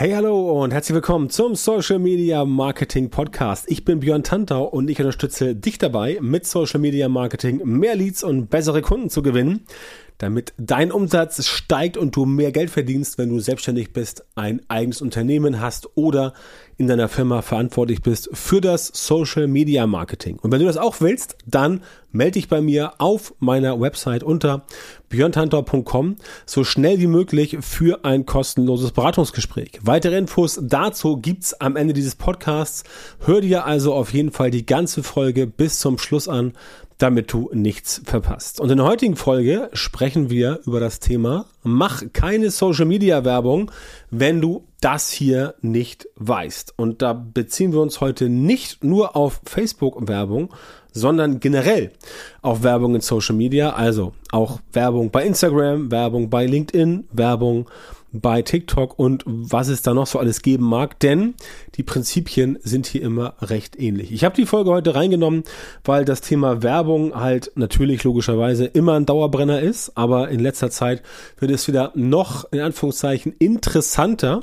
Hey, hallo und herzlich willkommen zum Social Media Marketing Podcast. Ich bin Björn Tantau und ich unterstütze dich dabei, mit Social Media Marketing mehr Leads und bessere Kunden zu gewinnen damit dein Umsatz steigt und du mehr Geld verdienst, wenn du selbstständig bist, ein eigenes Unternehmen hast oder in deiner Firma verantwortlich bist für das Social Media Marketing. Und wenn du das auch willst, dann melde dich bei mir auf meiner Website unter björntantor.com so schnell wie möglich für ein kostenloses Beratungsgespräch. Weitere Infos dazu gibt's am Ende dieses Podcasts. Hör dir also auf jeden Fall die ganze Folge bis zum Schluss an damit du nichts verpasst. Und in der heutigen Folge sprechen wir über das Thema Mach keine Social Media Werbung, wenn du das hier nicht weißt. Und da beziehen wir uns heute nicht nur auf Facebook Werbung, sondern generell auf Werbung in Social Media, also auch Werbung bei Instagram, Werbung bei LinkedIn, Werbung bei TikTok und was es da noch so alles geben mag, denn die Prinzipien sind hier immer recht ähnlich. Ich habe die Folge heute reingenommen, weil das Thema Werbung halt natürlich logischerweise immer ein Dauerbrenner ist, aber in letzter Zeit wird es wieder noch in Anführungszeichen interessanter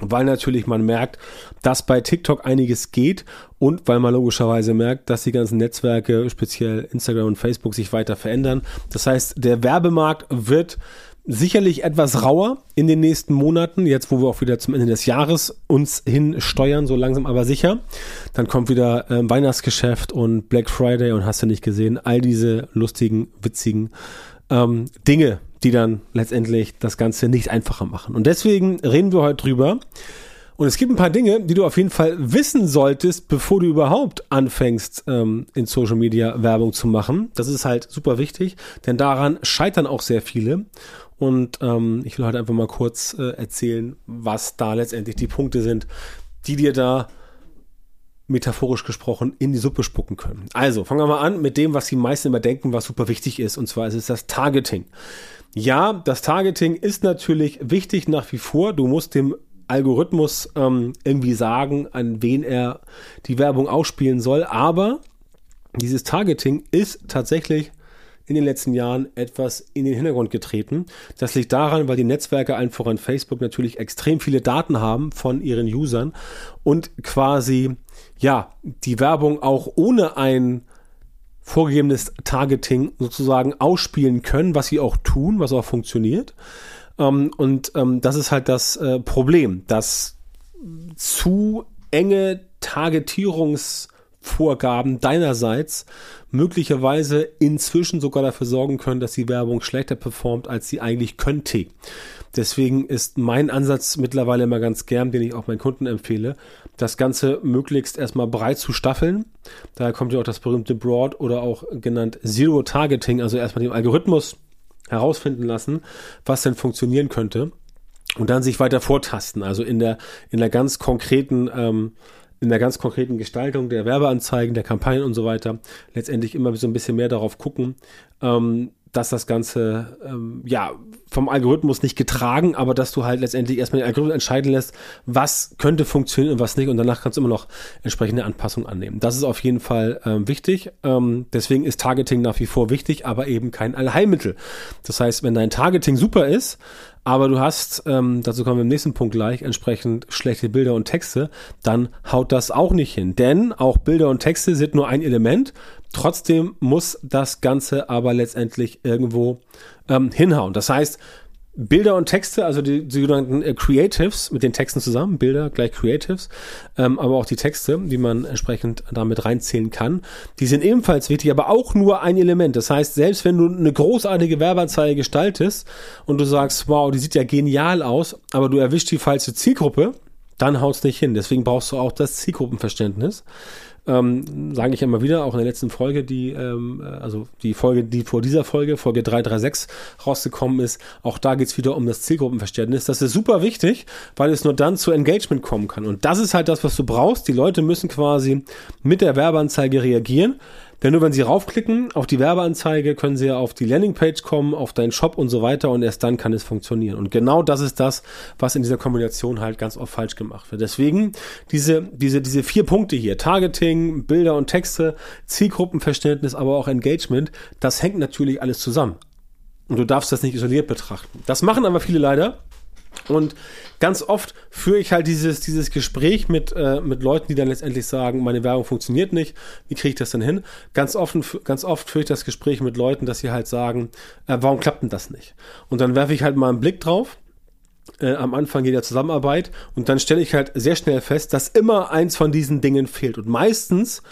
weil natürlich man merkt, dass bei TikTok einiges geht und weil man logischerweise merkt, dass die ganzen Netzwerke, speziell Instagram und Facebook, sich weiter verändern. Das heißt, der Werbemarkt wird sicherlich etwas rauer in den nächsten Monaten, jetzt wo wir auch wieder zum Ende des Jahres uns hin steuern, so langsam aber sicher. Dann kommt wieder äh, Weihnachtsgeschäft und Black Friday und hast du nicht gesehen, all diese lustigen, witzigen ähm, Dinge, die dann letztendlich das Ganze nicht einfacher machen. Und deswegen reden wir heute drüber. Und es gibt ein paar Dinge, die du auf jeden Fall wissen solltest, bevor du überhaupt anfängst, ähm, in Social Media Werbung zu machen. Das ist halt super wichtig, denn daran scheitern auch sehr viele. Und ähm, ich will heute einfach mal kurz äh, erzählen, was da letztendlich die Punkte sind, die dir da metaphorisch gesprochen in die Suppe spucken können. Also, fangen wir mal an mit dem, was die meisten immer denken, was super wichtig ist, und zwar ist es das Targeting. Ja, das Targeting ist natürlich wichtig nach wie vor. Du musst dem Algorithmus ähm, irgendwie sagen, an wen er die Werbung ausspielen soll, aber dieses Targeting ist tatsächlich in den letzten Jahren etwas in den Hintergrund getreten. Das liegt daran, weil die Netzwerke einfach an Facebook natürlich extrem viele Daten haben von ihren Usern und quasi, ja, die Werbung auch ohne ein vorgegebenes Targeting sozusagen ausspielen können, was sie auch tun, was auch funktioniert. Ähm, und ähm, das ist halt das äh, Problem, dass zu enge Targetierungs- Vorgaben deinerseits möglicherweise inzwischen sogar dafür sorgen können, dass die Werbung schlechter performt, als sie eigentlich könnte. Deswegen ist mein Ansatz mittlerweile immer ganz gern, den ich auch meinen Kunden empfehle, das Ganze möglichst erstmal breit zu staffeln. Daher kommt ja auch das berühmte Broad oder auch genannt Zero Targeting, also erstmal den Algorithmus herausfinden lassen, was denn funktionieren könnte und dann sich weiter vortasten. Also in der, in der ganz konkreten ähm, in der ganz konkreten Gestaltung der Werbeanzeigen, der Kampagnen und so weiter letztendlich immer so ein bisschen mehr darauf gucken, ähm, dass das Ganze ähm, ja vom Algorithmus nicht getragen, aber dass du halt letztendlich erstmal den Algorithmus entscheiden lässt, was könnte funktionieren und was nicht und danach kannst du immer noch entsprechende Anpassungen annehmen. Das ist auf jeden Fall ähm, wichtig. Ähm, deswegen ist Targeting nach wie vor wichtig, aber eben kein Allheilmittel. Das heißt, wenn dein Targeting super ist, aber du hast, ähm, dazu kommen wir im nächsten Punkt gleich, entsprechend schlechte Bilder und Texte, dann haut das auch nicht hin. Denn auch Bilder und Texte sind nur ein Element. Trotzdem muss das Ganze aber letztendlich irgendwo ähm, hinhauen. Das heißt, Bilder und Texte, also die, sogenannten äh, Creatives mit den Texten zusammen, Bilder gleich Creatives, ähm, aber auch die Texte, die man entsprechend damit reinzählen kann, die sind ebenfalls wichtig, aber auch nur ein Element. Das heißt, selbst wenn du eine großartige Werbeanzeige gestaltest und du sagst, wow, die sieht ja genial aus, aber du erwischst die falsche Zielgruppe, dann haut's nicht hin. Deswegen brauchst du auch das Zielgruppenverständnis ähm, sage ich immer wieder, auch in der letzten Folge, die, ähm, also die Folge, die vor dieser Folge, Folge 336 rausgekommen ist, auch da geht's wieder um das Zielgruppenverständnis. Das ist super wichtig, weil es nur dann zu Engagement kommen kann. Und das ist halt das, was du brauchst. Die Leute müssen quasi mit der Werbeanzeige reagieren. Denn nur wenn Sie raufklicken auf die Werbeanzeige, können Sie auf die Landingpage kommen, auf deinen Shop und so weiter und erst dann kann es funktionieren. Und genau das ist das, was in dieser Kombination halt ganz oft falsch gemacht wird. Deswegen diese, diese, diese vier Punkte hier, Targeting, Bilder und Texte, Zielgruppenverständnis, aber auch Engagement, das hängt natürlich alles zusammen. Und du darfst das nicht isoliert betrachten. Das machen aber viele leider Und ganz oft führe ich halt dieses, dieses Gespräch mit, äh, mit Leuten, die dann letztendlich sagen, meine Werbung funktioniert nicht, wie kriege ich das denn hin? Ganz, offen, ganz oft führe ich das Gespräch mit Leuten, dass sie halt sagen, äh, warum klappt denn das nicht? Und dann werfe ich halt mal einen Blick drauf äh, am Anfang jeder Zusammenarbeit und dann stelle ich halt sehr schnell fest, dass immer eins von diesen Dingen fehlt. Und meistens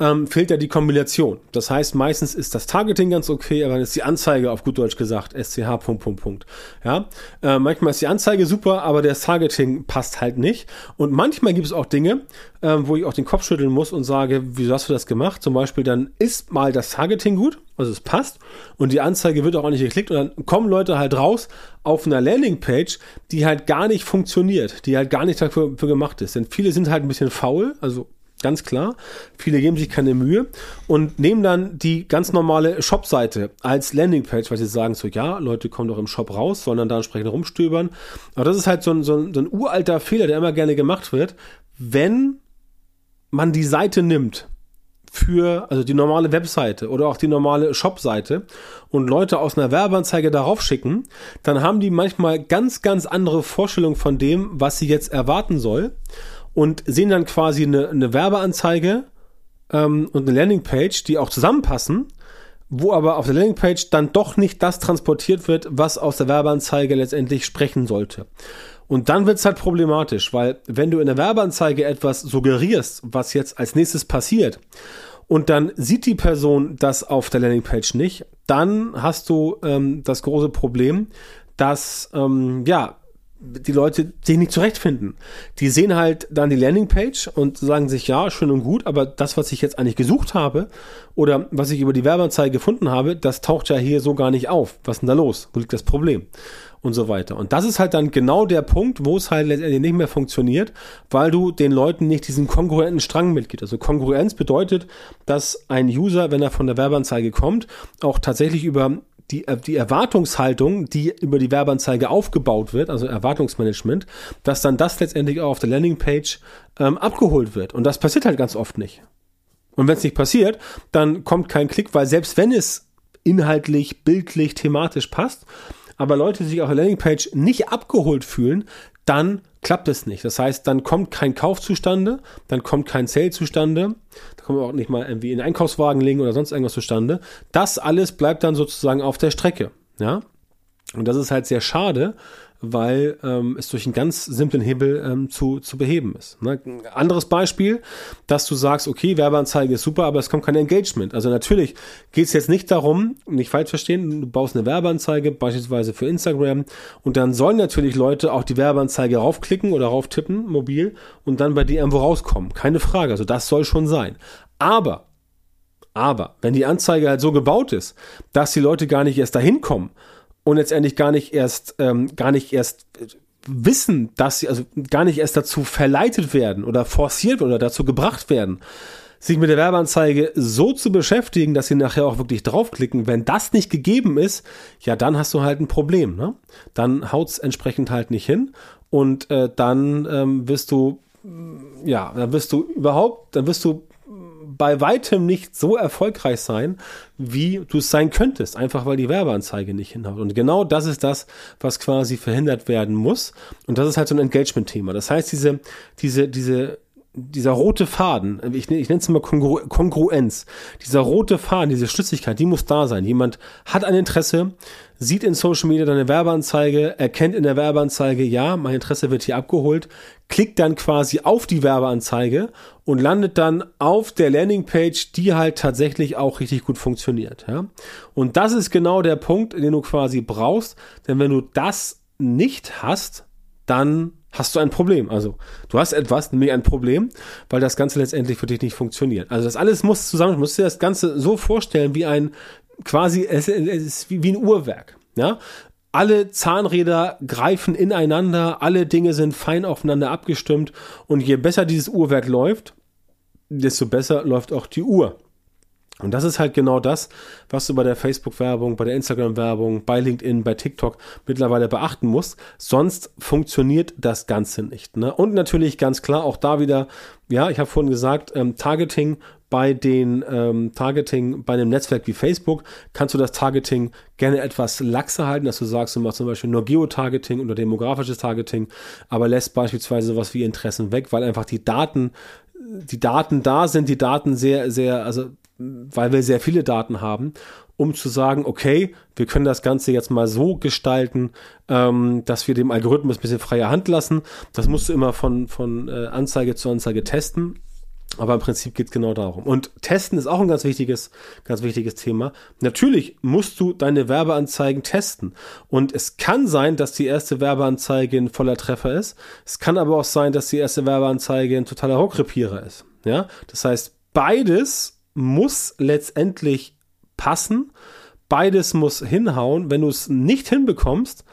ähm, fehlt ja die Kombination. Das heißt, meistens ist das Targeting ganz okay, aber dann ist die Anzeige auf gut Deutsch gesagt SCH Punkt Punkt Punkt. Ja, äh, manchmal ist die Anzeige super, aber das Targeting passt halt nicht. Und manchmal gibt es auch Dinge, äh, wo ich auch den Kopf schütteln muss und sage, wieso hast du das gemacht? Zum Beispiel dann ist mal das Targeting gut, also es passt und die Anzeige wird auch nicht geklickt und dann kommen Leute halt raus auf einer Landingpage, die halt gar nicht funktioniert, die halt gar nicht dafür, dafür gemacht ist. Denn viele sind halt ein bisschen faul, also ganz klar. Viele geben sich keine Mühe und nehmen dann die ganz normale Shop-Seite als Landingpage, weil sie sagen so, ja, Leute kommen doch im Shop raus, sondern da entsprechend rumstöbern. Aber das ist halt so ein, so ein, so ein uralter Fehler, der immer gerne gemacht wird, wenn man die Seite nimmt für, also die normale Webseite oder auch die normale Shop-Seite und Leute aus einer Werbeanzeige darauf schicken, dann haben die manchmal ganz, ganz andere Vorstellungen von dem, was sie jetzt erwarten soll und sehen dann quasi eine, eine Werbeanzeige ähm, und eine Landingpage, die auch zusammenpassen, wo aber auf der Landingpage dann doch nicht das transportiert wird, was aus der Werbeanzeige letztendlich sprechen sollte. Und dann wird es halt problematisch, weil wenn du in der Werbeanzeige etwas suggerierst, was jetzt als nächstes passiert, und dann sieht die Person das auf der Landingpage nicht, dann hast du ähm, das große Problem, dass ähm, ja die Leute sich nicht zurechtfinden. Die sehen halt dann die Landingpage und sagen sich, ja, schön und gut, aber das, was ich jetzt eigentlich gesucht habe oder was ich über die Werbeanzeige gefunden habe, das taucht ja hier so gar nicht auf. Was ist denn da los? Wo liegt das Problem? Und so weiter. Und das ist halt dann genau der Punkt, wo es halt letztendlich nicht mehr funktioniert, weil du den Leuten nicht diesen kongruenten Strang mitgibst. Also Kongruenz bedeutet, dass ein User, wenn er von der Werbeanzeige kommt, auch tatsächlich über die, äh, die Erwartungshaltung, die über die Werbeanzeige aufgebaut wird, also Erwartungsmanagement, dass dann das letztendlich auch auf der Landingpage ähm, abgeholt wird. Und das passiert halt ganz oft nicht. Und wenn es nicht passiert, dann kommt kein Klick, weil selbst wenn es inhaltlich, bildlich, thematisch passt, aber Leute sich auf der Landingpage nicht abgeholt fühlen, dann klappt es nicht. Das heißt, dann kommt kein Kauf zustande, dann kommt kein Sale zustande, da kommen wir auch nicht mal irgendwie in den Einkaufswagen legen oder sonst irgendwas zustande. Das alles bleibt dann sozusagen auf der Strecke. Ja, und das ist halt sehr schade, weil ähm, es durch einen ganz simplen Hebel ähm, zu, zu beheben ist. Ne? Anderes Beispiel, dass du sagst, okay, Werbeanzeige ist super, aber es kommt kein Engagement. Also natürlich geht es jetzt nicht darum, nicht falsch verstehen, du baust eine Werbeanzeige, beispielsweise für Instagram, und dann sollen natürlich Leute auch die Werbeanzeige raufklicken oder rauftippen, mobil, und dann bei dir irgendwo rauskommen. Keine Frage, also das soll schon sein. Aber aber wenn die Anzeige halt so gebaut ist, dass die Leute gar nicht erst dahin kommen und letztendlich gar nicht erst, ähm, gar nicht erst wissen, dass sie, also gar nicht erst dazu verleitet werden oder forciert oder dazu gebracht werden, sich mit der Werbeanzeige so zu beschäftigen, dass sie nachher auch wirklich draufklicken. Wenn das nicht gegeben ist, ja, dann hast du halt ein Problem. Ne? Dann haut's entsprechend halt nicht hin und äh, dann ähm, wirst du, ja, dann wirst du überhaupt, dann wirst du bei weitem nicht so erfolgreich sein, wie du es sein könntest, einfach weil die Werbeanzeige nicht hinhaut. Und genau das ist das, was quasi verhindert werden muss. Und das ist halt so ein Engagement-Thema. Das heißt, diese, diese, diese dieser rote Faden, ich, ich nenne es mal Kongru Kongruenz, dieser rote Faden, diese Schlüssigkeit, die muss da sein. Jemand hat ein Interesse, sieht in Social Media deine Werbeanzeige, erkennt in der Werbeanzeige, ja, mein Interesse wird hier abgeholt, klickt dann quasi auf die Werbeanzeige und landet dann auf der Landingpage, die halt tatsächlich auch richtig gut funktioniert. Ja? Und das ist genau der Punkt, den du quasi brauchst, denn wenn du das nicht hast, dann hast du ein Problem. Also du hast etwas, nämlich ein Problem, weil das Ganze letztendlich für dich nicht funktioniert. Also das alles muss zusammen, du musst dir das Ganze so vorstellen wie ein quasi, es, ist wie ein Uhrwerk. Ja, alle Zahnräder greifen ineinander, alle Dinge sind fein aufeinander abgestimmt und je besser dieses Uhrwerk läuft, desto besser läuft auch die Uhr. Und das ist halt genau das, was du bei der Facebook-Werbung, bei der Instagram-Werbung, bei LinkedIn, bei TikTok mittlerweile beachten musst. Sonst funktioniert das Ganze nicht. Ne? Und natürlich ganz klar auch da wieder, ja, ich habe vorhin gesagt, ähm, Targeting bei den ähm, Targeting bei einem Netzwerk wie Facebook kannst du das Targeting gerne etwas laxer halten, dass du sagst, du machst zum Beispiel nur Geotargeting oder demografisches Targeting, aber lässt beispielsweise sowas wie Interessen weg, weil einfach die Daten die Daten da sind, die Daten sehr, sehr, also weil wir sehr viele Daten haben, um zu sagen, okay, wir können das Ganze jetzt mal so gestalten, ähm, dass wir dem Algorithmus ein bisschen freie Hand lassen. Das musst du immer von, von äh, Anzeige zu Anzeige testen. Aber im Prinzip geht es genau darum. Und testen ist auch ein ganz wichtiges, ganz wichtiges Thema. Natürlich musst du deine Werbeanzeigen testen. Und es kann sein, dass die erste Werbeanzeige ein voller Treffer ist. Es kann aber auch sein, dass die erste Werbeanzeige ein totaler Rockrepierer ist. Ja, das heißt, beides muss letztendlich passen. Beides muss hinhauen. Wenn du es nicht hinbekommst,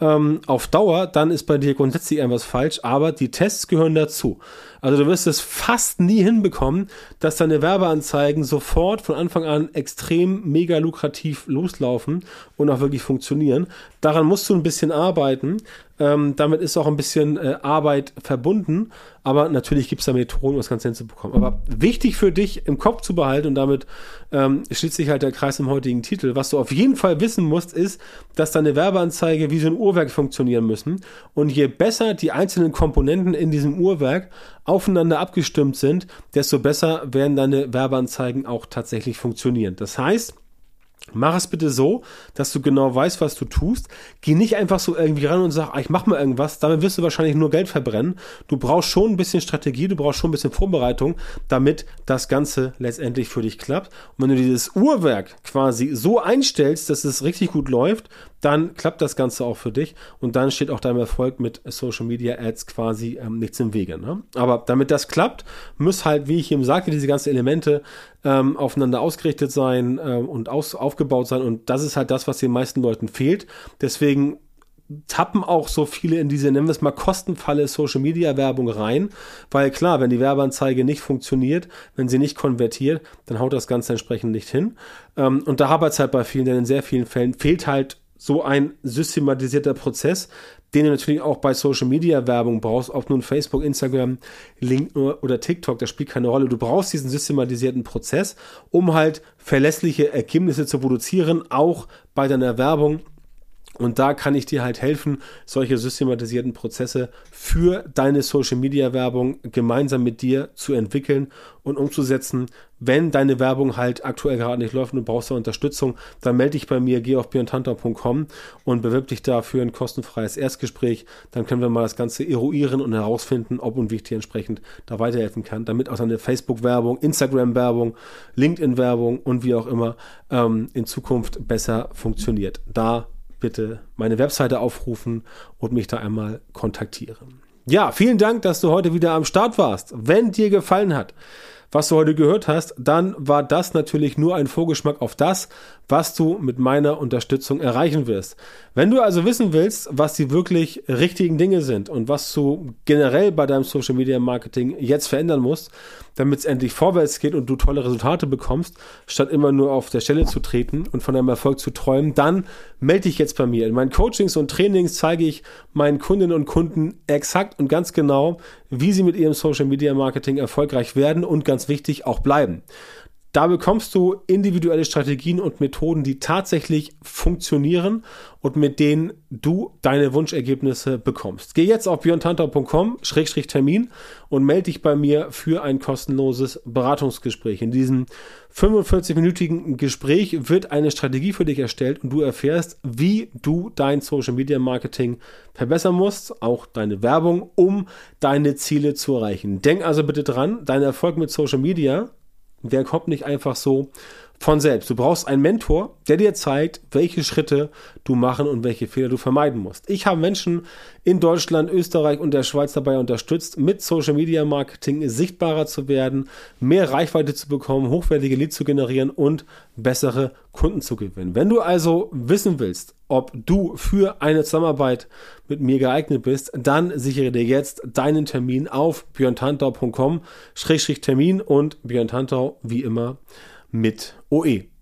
ähm, auf Dauer, dann ist bei dir grundsätzlich irgendwas falsch, aber die Tests gehören dazu. Also du wirst es fast nie hinbekommen, dass deine Werbeanzeigen sofort von Anfang an extrem mega lukrativ loslaufen und auch wirklich funktionieren. Daran musst du ein bisschen arbeiten. Ähm, damit ist auch ein bisschen äh, Arbeit verbunden, aber natürlich gibt es da Methoden, um das Ganze hinzubekommen. Aber wichtig für dich im Kopf zu behalten und damit ähm, schließt sich halt der Kreis im heutigen Titel. Was du auf jeden Fall wissen musst, ist, dass deine Werbeanzeige wie so ein Uhrwerk funktionieren müssen. Und je besser die einzelnen Komponenten in diesem Uhrwerk aufeinander abgestimmt sind, desto besser werden deine Werbeanzeigen auch tatsächlich funktionieren. Das heißt, Mach es bitte so, dass du genau weißt, was du tust. Geh nicht einfach so irgendwie ran und sag, ah, ich mach mal irgendwas. Damit wirst du wahrscheinlich nur Geld verbrennen. Du brauchst schon ein bisschen Strategie, du brauchst schon ein bisschen Vorbereitung, damit das Ganze letztendlich für dich klappt. Und wenn du dieses Uhrwerk quasi so einstellst, dass es richtig gut läuft, dann klappt das Ganze auch für dich und dann steht auch deinem Erfolg mit Social Media Ads quasi ähm, nichts im Wege. Ne? Aber damit das klappt, muss halt, wie ich eben sagte, diese ganzen Elemente ähm, aufeinander ausgerichtet sein ähm, und aus, aufgebaut sein und das ist halt das, was den meisten Leuten fehlt. Deswegen tappen auch so viele in diese, nennen wir es mal, kostenfalle Social Media Werbung rein, weil klar, wenn die Werbeanzeige nicht funktioniert, wenn sie nicht konvertiert, dann haut das Ganze entsprechend nicht hin. Ähm, und da hapert es halt bei vielen, denn in sehr vielen Fällen fehlt halt so ein systematisierter Prozess, den du natürlich auch bei Social Media Werbung brauchst, ob nun Facebook, Instagram, LinkedIn oder TikTok, das spielt keine Rolle. Du brauchst diesen systematisierten Prozess, um halt verlässliche Ergebnisse zu produzieren, auch bei deiner Werbung und da kann ich dir halt helfen, solche systematisierten Prozesse für deine Social Media Werbung gemeinsam mit dir zu entwickeln und umzusetzen. Wenn deine Werbung halt aktuell gerade nicht läuft und du brauchst da Unterstützung, dann melde dich bei mir, geh auf björntanta.com und bewirb dich da für ein kostenfreies Erstgespräch. Dann können wir mal das Ganze eruieren und herausfinden, ob und wie ich dir entsprechend da weiterhelfen kann, damit auch deine Facebook-Werbung, Instagram-Werbung, LinkedIn-Werbung und wie auch immer ähm, in Zukunft besser funktioniert. Da bitte meine Webseite aufrufen und mich da einmal kontaktieren. Ja, vielen Dank, dass du heute wieder am Start warst. Wenn dir gefallen hat, was du heute gehört hast, dann war das natürlich nur ein Vorgeschmack auf das, was du mit meiner Unterstützung erreichen wirst. Wenn du also wissen willst, was die wirklich richtigen Dinge sind und was du generell bei deinem Social Media Marketing jetzt verändern musst, damit es endlich vorwärts geht und du tolle Resultate bekommst, statt immer nur auf der Stelle zu treten und von deinem Erfolg zu träumen, dann melde dich jetzt bei mir. In meinen Coachings und Trainings zeige ich meinen Kundinnen und Kunden exakt und ganz genau, wie sie mit ihrem Social Media Marketing erfolgreich werden und ganz wichtig auch bleiben. Da bekommst du individuelle Strategien und Methoden, die tatsächlich funktionieren und mit denen du deine Wunschergebnisse bekommst. Geh jetzt auf björntantau.com-termin und melde dich bei mir für ein kostenloses Beratungsgespräch. In diesem 45-minütigen Gespräch wird eine Strategie für dich erstellt und du erfährst, wie du dein Social Media Marketing verbessern musst, auch deine Werbung, um deine Ziele zu erreichen. Denk also bitte dran, dein Erfolg mit Social Media der kommt nicht einfach so von selbst. Du brauchst einen Mentor, der dir zeigt, welche Schritte du machen und welche Fehler du vermeiden musst. Ich habe Menschen in Deutschland, Österreich und der Schweiz dabei unterstützt, mit Social Media Marketing sichtbarer zu werden, mehr Reichweite zu bekommen, hochwertige Leads zu generieren und bessere Kunden zu gewinnen. Wenn du also wissen willst, ob du für eine Zusammenarbeit mit mir geeignet bist, dann sichere dir jetzt deinen Termin auf björntantau.com-termin und Björn Tantau wie immer mit OE.